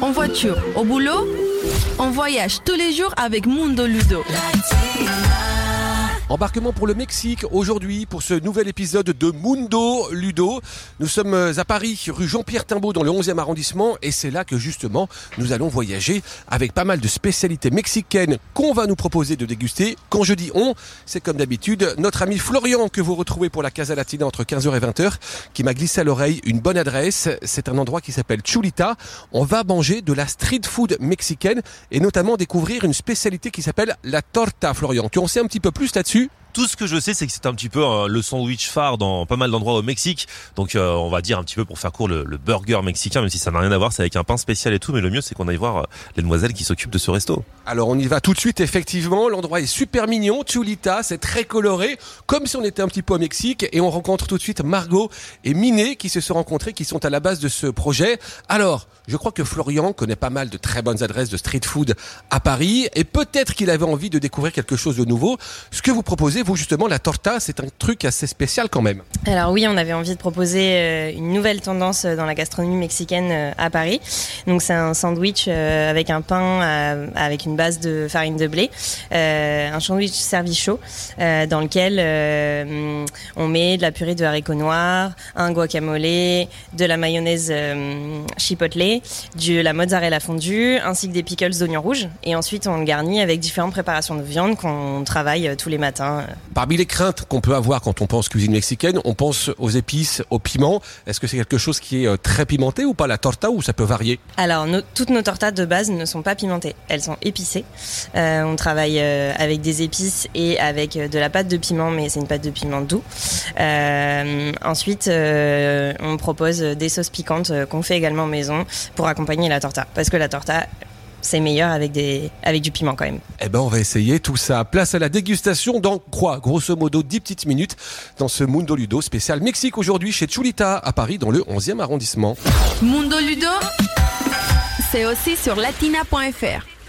en voiture, au boulot, on voyage tous les jours avec Mundo Ludo. Embarquement pour le Mexique aujourd'hui pour ce nouvel épisode de Mundo Ludo. Nous sommes à Paris, rue Jean-Pierre Timbaud dans le 11e arrondissement et c'est là que justement nous allons voyager avec pas mal de spécialités mexicaines qu'on va nous proposer de déguster. Quand je dis on, c'est comme d'habitude notre ami Florian que vous retrouvez pour la Casa Latina entre 15h et 20h qui m'a glissé à l'oreille une bonne adresse. C'est un endroit qui s'appelle Chulita. On va manger de la street food mexicaine et notamment découvrir une spécialité qui s'appelle la torta Florian. Tu en sais un petit peu plus là-dessus? Tout ce que je sais, c'est que c'est un petit peu le sandwich phare dans pas mal d'endroits au Mexique. Donc, euh, on va dire un petit peu pour faire court le, le burger mexicain, même si ça n'a rien à voir, c'est avec un pain spécial et tout. Mais le mieux, c'est qu'on aille voir euh, les demoiselles qui s'occupent de ce resto. Alors on y va tout de suite effectivement, l'endroit est super mignon, Chulita, c'est très coloré, comme si on était un petit peu au Mexique et on rencontre tout de suite Margot et Miné qui se sont rencontrés, qui sont à la base de ce projet. Alors, je crois que Florian connaît pas mal de très bonnes adresses de street food à Paris et peut-être qu'il avait envie de découvrir quelque chose de nouveau. Ce que vous proposez, vous justement, la torta, c'est un truc assez spécial quand même. Alors oui, on avait envie de proposer euh, une nouvelle tendance euh, dans la gastronomie mexicaine euh, à Paris. Donc c'est un sandwich avec un pain avec une base de farine de blé, un sandwich servi chaud dans lequel on met de la purée de haricots noirs, un guacamole, de la mayonnaise chipotle, de la mozzarella fondue, ainsi que des pickles d'oignons rouges. Et ensuite on le garnit avec différentes préparations de viande qu'on travaille tous les matins. Parmi les craintes qu'on peut avoir quand on pense cuisine mexicaine, on pense aux épices, au piment. Est-ce que c'est quelque chose qui est euh, très pimenté ou pas? La torta ou ça peut varier? Alors, toutes nos tortas de base ne sont pas pimentées, elles sont épicées. Euh, on travaille euh, avec des épices et avec de la pâte de piment, mais c'est une pâte de piment doux. Ensuite, on propose des sauces piquantes qu'on fait également maison pour accompagner la torta, parce que la torta c'est meilleur avec des avec du piment quand même. Eh ben, on va essayer tout ça. Place à la dégustation dans quoi Grosso modo 10 petites minutes dans ce Mundo Ludo spécial Mexique aujourd'hui chez Chulita à Paris dans le 11e arrondissement. Mundo Ludo, c'est aussi sur latina.fr.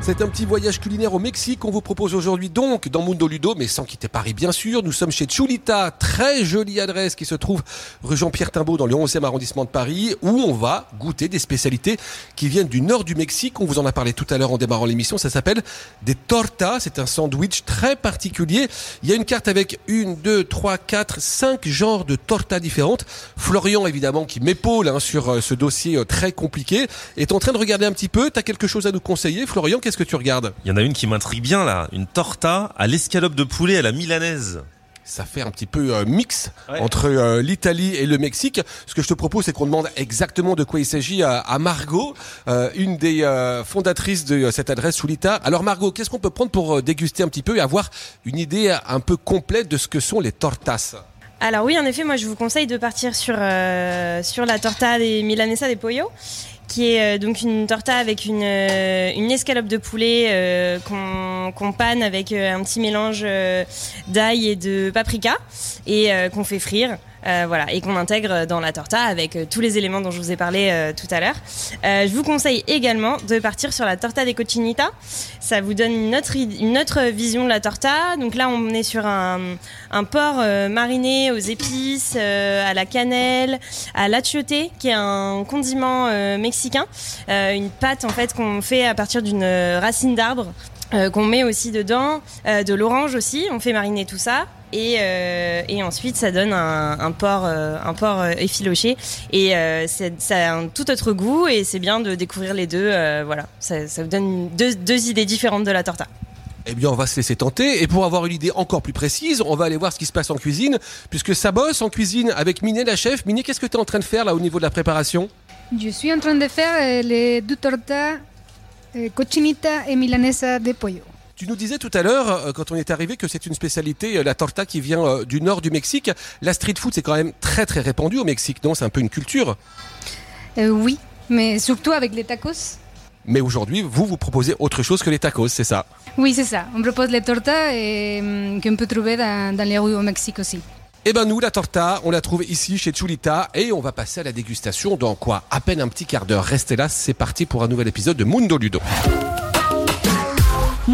C'est un petit voyage culinaire au Mexique qu'on vous propose aujourd'hui donc dans Mundo Ludo, mais sans quitter Paris bien sûr. Nous sommes chez Chulita, très jolie adresse qui se trouve rue Jean-Pierre Timbaud dans le 11e arrondissement de Paris, où on va goûter des spécialités qui viennent du nord du Mexique. On vous en a parlé tout à l'heure en démarrant l'émission. Ça s'appelle des tortas. C'est un sandwich très particulier. Il y a une carte avec une, deux, trois, quatre, cinq genres de tortas différentes. Florian, évidemment, qui m'épaule hein, sur euh, ce dossier euh, très compliqué, est en train de regarder un petit peu. T'as quelque chose à nous conseiller, Florian? Que tu regardes? Il y en a une qui m'intrigue bien là, une torta à l'escalope de poulet à la milanaise. Ça fait un petit peu euh, mix Ouais. entre euh, l'Italie et le Mexique. Ce que je te propose, c'est qu'on demande exactement de quoi il s'agit à, à Margot, euh, une des euh, fondatrices de euh, cette adresse Soulita. Alors Margot, qu'est-ce qu'on peut prendre pour euh, déguster un petit peu et avoir une idée un peu complète de ce que sont les tortas? Alors oui, en effet, moi je vous conseille de partir sur, euh, sur la torta des Milanesa de Pollo, qui est euh, donc une torta avec une, euh, escalope de poulet euh, qu'on qu'on panne avec un petit mélange d'ail et de paprika et qu'on fait frire. Euh, voilà, et qu'on intègre dans la torta avec euh, tous les éléments dont je vous ai parlé euh, tout à l'heure. Je vous conseille également de partir sur la torta des cochinita. Ça vous donne une autre, une autre vision de la torta. Donc là, on est sur un, un porc mariné aux épices, à la cannelle, à l'achiote, qui est un condiment mexicain. Une pâte en fait qu'on fait à partir d'une racine d'arbre. qu'on met aussi dedans, de l'orange aussi, on fait mariner tout ça. Et, euh, et ensuite, ça donne un, un porc, euh, un porc euh, effiloché. Et euh, c'est- ça a un tout autre goût. Et c'est bien de découvrir les deux. euh, voilà, ça, ça vous donne deux, deux idées différentes de la torta. Eh bien, on va se laisser tenter. Et pour avoir une idée encore plus précise, on va aller voir ce qui se passe en cuisine, puisque ça bosse en cuisine avec Miné, la chef. Miné, qu'est-ce que tu es en train de faire là au niveau de la préparation? Je suis en train de faire les deux tortas cochinita et milanesa de pollo. Tu nous disais tout à l'heure, euh, quand on est arrivé, que c'est une spécialité, euh, la torta qui vient euh, du nord du Mexique. La street food, c'est quand même très très répandu au Mexique, non? C'est un peu une culture. Euh, oui, mais surtout avec les tacos. Mais aujourd'hui, vous, vous proposez autre chose que les tacos, c'est ça? Oui, c'est ça. On propose les tortas et, hum, qu'on peut trouver dans, dans les rues au Mexique aussi. Eh ben nous, la torta, on l'a trouvée ici chez Chulita et on va passer à la dégustation dans quoi? À peine un petit quart d'heure. Restez là, c'est parti pour un nouvel épisode de Mundo Ludo.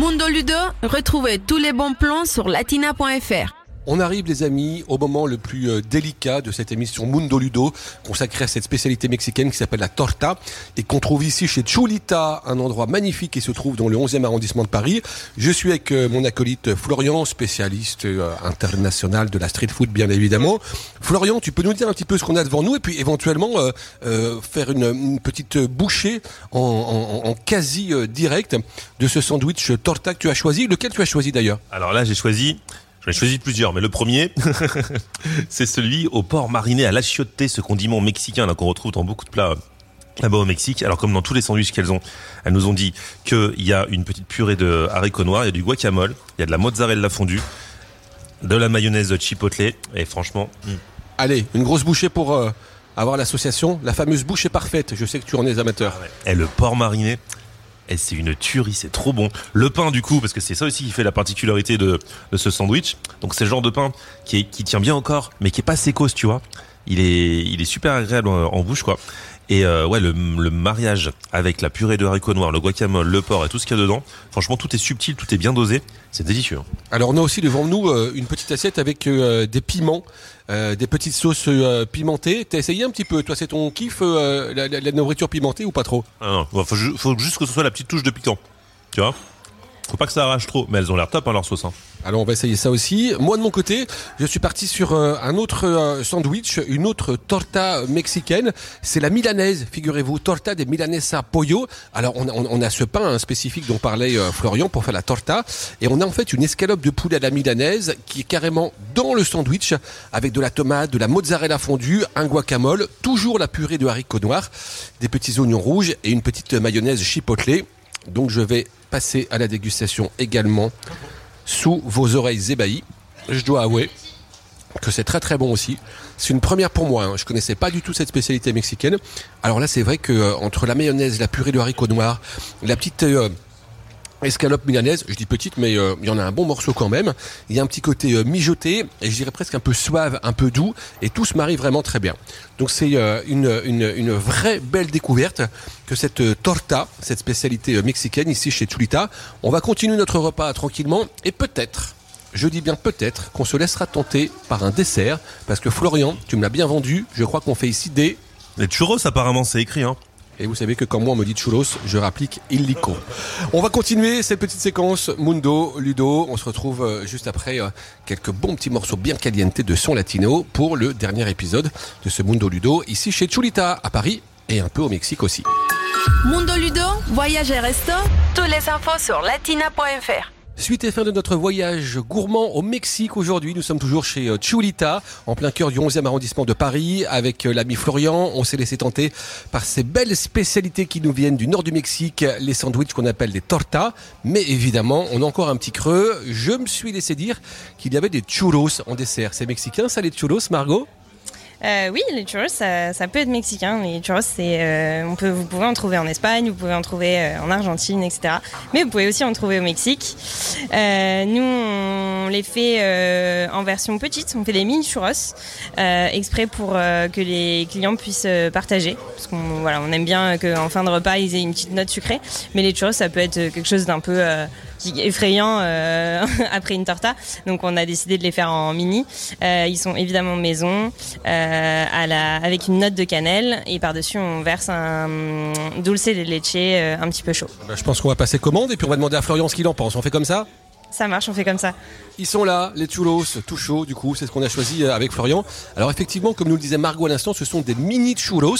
Mundo Ludo, retrouvez tous les bons plans sur latina.fr. On arrive les amis au moment le plus euh, délicat de cette émission Mundo Ludo consacrée à cette spécialité mexicaine qui s'appelle la torta et qu'on trouve ici chez Chulita, un endroit magnifique qui se trouve dans le 11e arrondissement de Paris. Je suis avec euh, mon acolyte Florian, spécialiste euh, international de la street food bien évidemment. Florian, tu peux nous dire un petit peu ce qu'on a devant nous et puis éventuellement faire une, petite bouchée en, en, en quasi direct de ce sandwich torta que tu as choisi. Lequel tu as choisi d'ailleurs? Alors là j'ai choisi J'en ai choisi plusieurs, mais le premier, c'est celui au porc mariné à l'achioté, ce condiment mexicain qu'on retrouve dans beaucoup de plats là-bas au Mexique. Alors comme dans tous les sandwichs qu'elles ont, elles nous ont dit qu'il y a une petite purée de haricots noirs, il y a du guacamole, il y a de la mozzarella fondue, de la mayonnaise chipotle, et franchement... Hmm. Allez, une grosse bouchée pour euh, avoir l'association, la fameuse bouchée parfaite. Je sais que tu en es amateur. Ah et le porc mariné, c'est une tuerie, c'est trop bon. Le pain du coup, parce que c'est ça aussi qui fait la particularité de, ce sandwich. Donc c'est le genre de pain qui, tient bien encore, mais qui est pas sécose, tu vois. Il est super agréable en, bouche, quoi. Et euh, ouais, le, le, mariage avec la purée de haricots noirs, le guacamole, le porc et tout ce qu'il y a dedans, franchement, tout est subtil, tout est bien dosé. C'est délicieux. Hein. Alors on a aussi devant nous euh, une petite assiette avec euh, des piments, des petites sauces pimentées. T'as essayé un petit peu Toi, c'est ton kiff, la, la, nourriture pimentée ou pas trop? Ah non, faut, faut juste que ce soit la petite touche de piquant. Tu vois? Faut pas que ça arrache trop, mais elles ont l'air top, hein, leur sauce. Hein. Alors on va essayer ça aussi. Moi de mon côté, je suis parti sur euh, un autre euh, sandwich, une autre torta mexicaine. C'est la milanaise, figurez-vous, torta de milanesa pollo. Alors on, on, a ce pain hein, spécifique dont parlait euh, Florian pour faire la torta, et on a en fait une escalope de poulet à la milanaise qui est carrément dans le sandwich avec de la tomate, de la mozzarella fondue, un guacamole, toujours la purée de haricots noirs, des petits oignons rouges et une petite mayonnaise chipotle. Donc je vais passer à la dégustation également sous vos oreilles ébahies. Je dois avouer que c'est très très bon aussi. C'est une première pour moi. Hein. Je connaissais pas du tout cette spécialité mexicaine. Alors là, c'est vrai que euh, entre la mayonnaise, la purée de haricots noirs, la petite euh, escalope milanaise, je dis petite, mais euh, il y en a un bon morceau quand même. Il y a un petit côté euh, mijoté, et je dirais presque un peu suave, un peu doux, et tout se marie vraiment très bien. Donc c'est euh, une, une, une, vraie belle découverte que cette torta, cette spécialité mexicaine ici chez Chulita. On va continuer notre repas tranquillement, et peut-être, je dis bien peut-être, qu'on se laissera tenter par un dessert, parce que Florian, tu me l'as bien vendu, je crois qu'on fait ici des... Les churros apparemment c'est écrit hein. Et vous savez que quand moi on me dit churros, je rapplique illico. On va continuer cette petite séquence Mundo, Ludo. On se retrouve euh, juste après euh, quelques bons petits morceaux bien caliente de son latino pour le dernier épisode de ce Mundo Ludo ici chez Chulita à Paris et un peu au Mexique aussi. Mundo Ludo, voyage et resto, tous les infos sur latina.fr. Suite et fin de notre voyage gourmand au Mexique aujourd'hui, nous sommes toujours chez euh, Chulita, en plein cœur du 11e arrondissement de Paris, avec euh, l'ami Florian. On s'est laissé tenter par ces belles spécialités qui nous viennent du nord du Mexique, les sandwichs qu'on appelle des tortas. Mais évidemment, on a encore un petit creux. Je me suis laissé dire qu'il y avait des churros en dessert. C'est mexicain ça les churros, Margot? Euh, oui, les churros, ça, peut être mexicain. Les churros, euh, vous pouvez en trouver en Espagne, vous pouvez en trouver euh, en Argentine, etc. Mais vous pouvez aussi en trouver au Mexique. Nous, on les fait en version petite. On fait des mini churros exprès pour que les clients puissent partager, parce qu'on on aime bien qu'en fin de repas ils aient une petite note sucrée. Mais les churros, ça peut être quelque chose d'un peu effrayant euh, après une torta. Donc on a décidé de les faire en mini. Euh, ils sont évidemment maison, euh, avec une note de cannelle et par-dessus on verse un dulce de leche un petit peu chaud. Bah, je pense qu'on va passer commande et puis on va demander à Florian ce qu'il en pense. On fait comme ça? Ça marche, on fait comme ça. Ils sont là, les churros, tout chaud, du coup, c'est ce qu'on a choisi euh, avec Florian. Alors effectivement, comme nous le disait Margot à l'instant, ce sont des mini churros.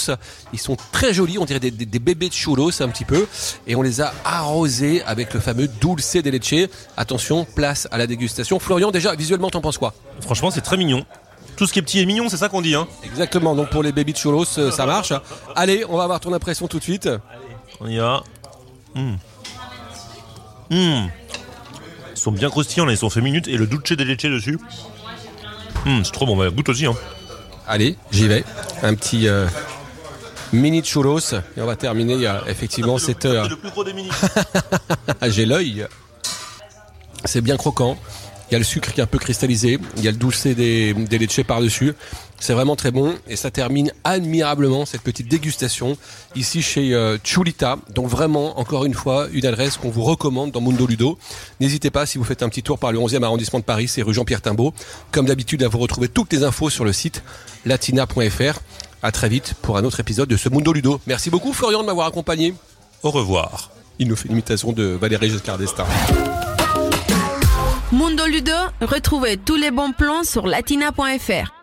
Ils sont très jolis, on dirait des, bébés de churros un petit peu. Et on les a arrosés avec le fameux dulce de leche. Attention, place à la dégustation. Florian, déjà, visuellement, t'en penses quoi? Franchement, c'est très mignon. Tout ce qui est petit est mignon, c'est ça qu'on dit, hein Exactement, donc pour les baby churros, euh, ça marche. Allez, on va avoir ton impression tout de suite. Allez. On y va. Mmh. Mmh sont bien croustillants, là, ils sont fait minutes et le dulce de leche dessus. Hum, c'est trop bon, bah, goûte aussi. Hein. Allez, j'y vais. Un petit euh, mini churros et on va terminer euh, effectivement cette heure. le plus gros des mini. J'ai l'œil. C'est bien croquant. Il y a le sucre qui est un peu cristallisé, il y a le doucet des, des leches par-dessus. C'est vraiment très bon et ça termine admirablement cette petite dégustation ici chez euh, Chulita. Donc vraiment, encore une fois, une adresse qu'on vous recommande dans Mundo Ludo. N'hésitez pas si vous faites un petit tour par le 11e arrondissement de Paris, c'est rue Jean-Pierre Timbaud. Comme d'habitude, à vous retrouver toutes les infos sur le site latina.fr. À très vite pour un autre épisode de ce Mundo Ludo. Merci beaucoup Florian de m'avoir accompagné. Au revoir. Il nous fait une imitation de Valérie Giscard d'Estaing. Mundo Ludo, retrouvez tous les bons plans sur latina.fr.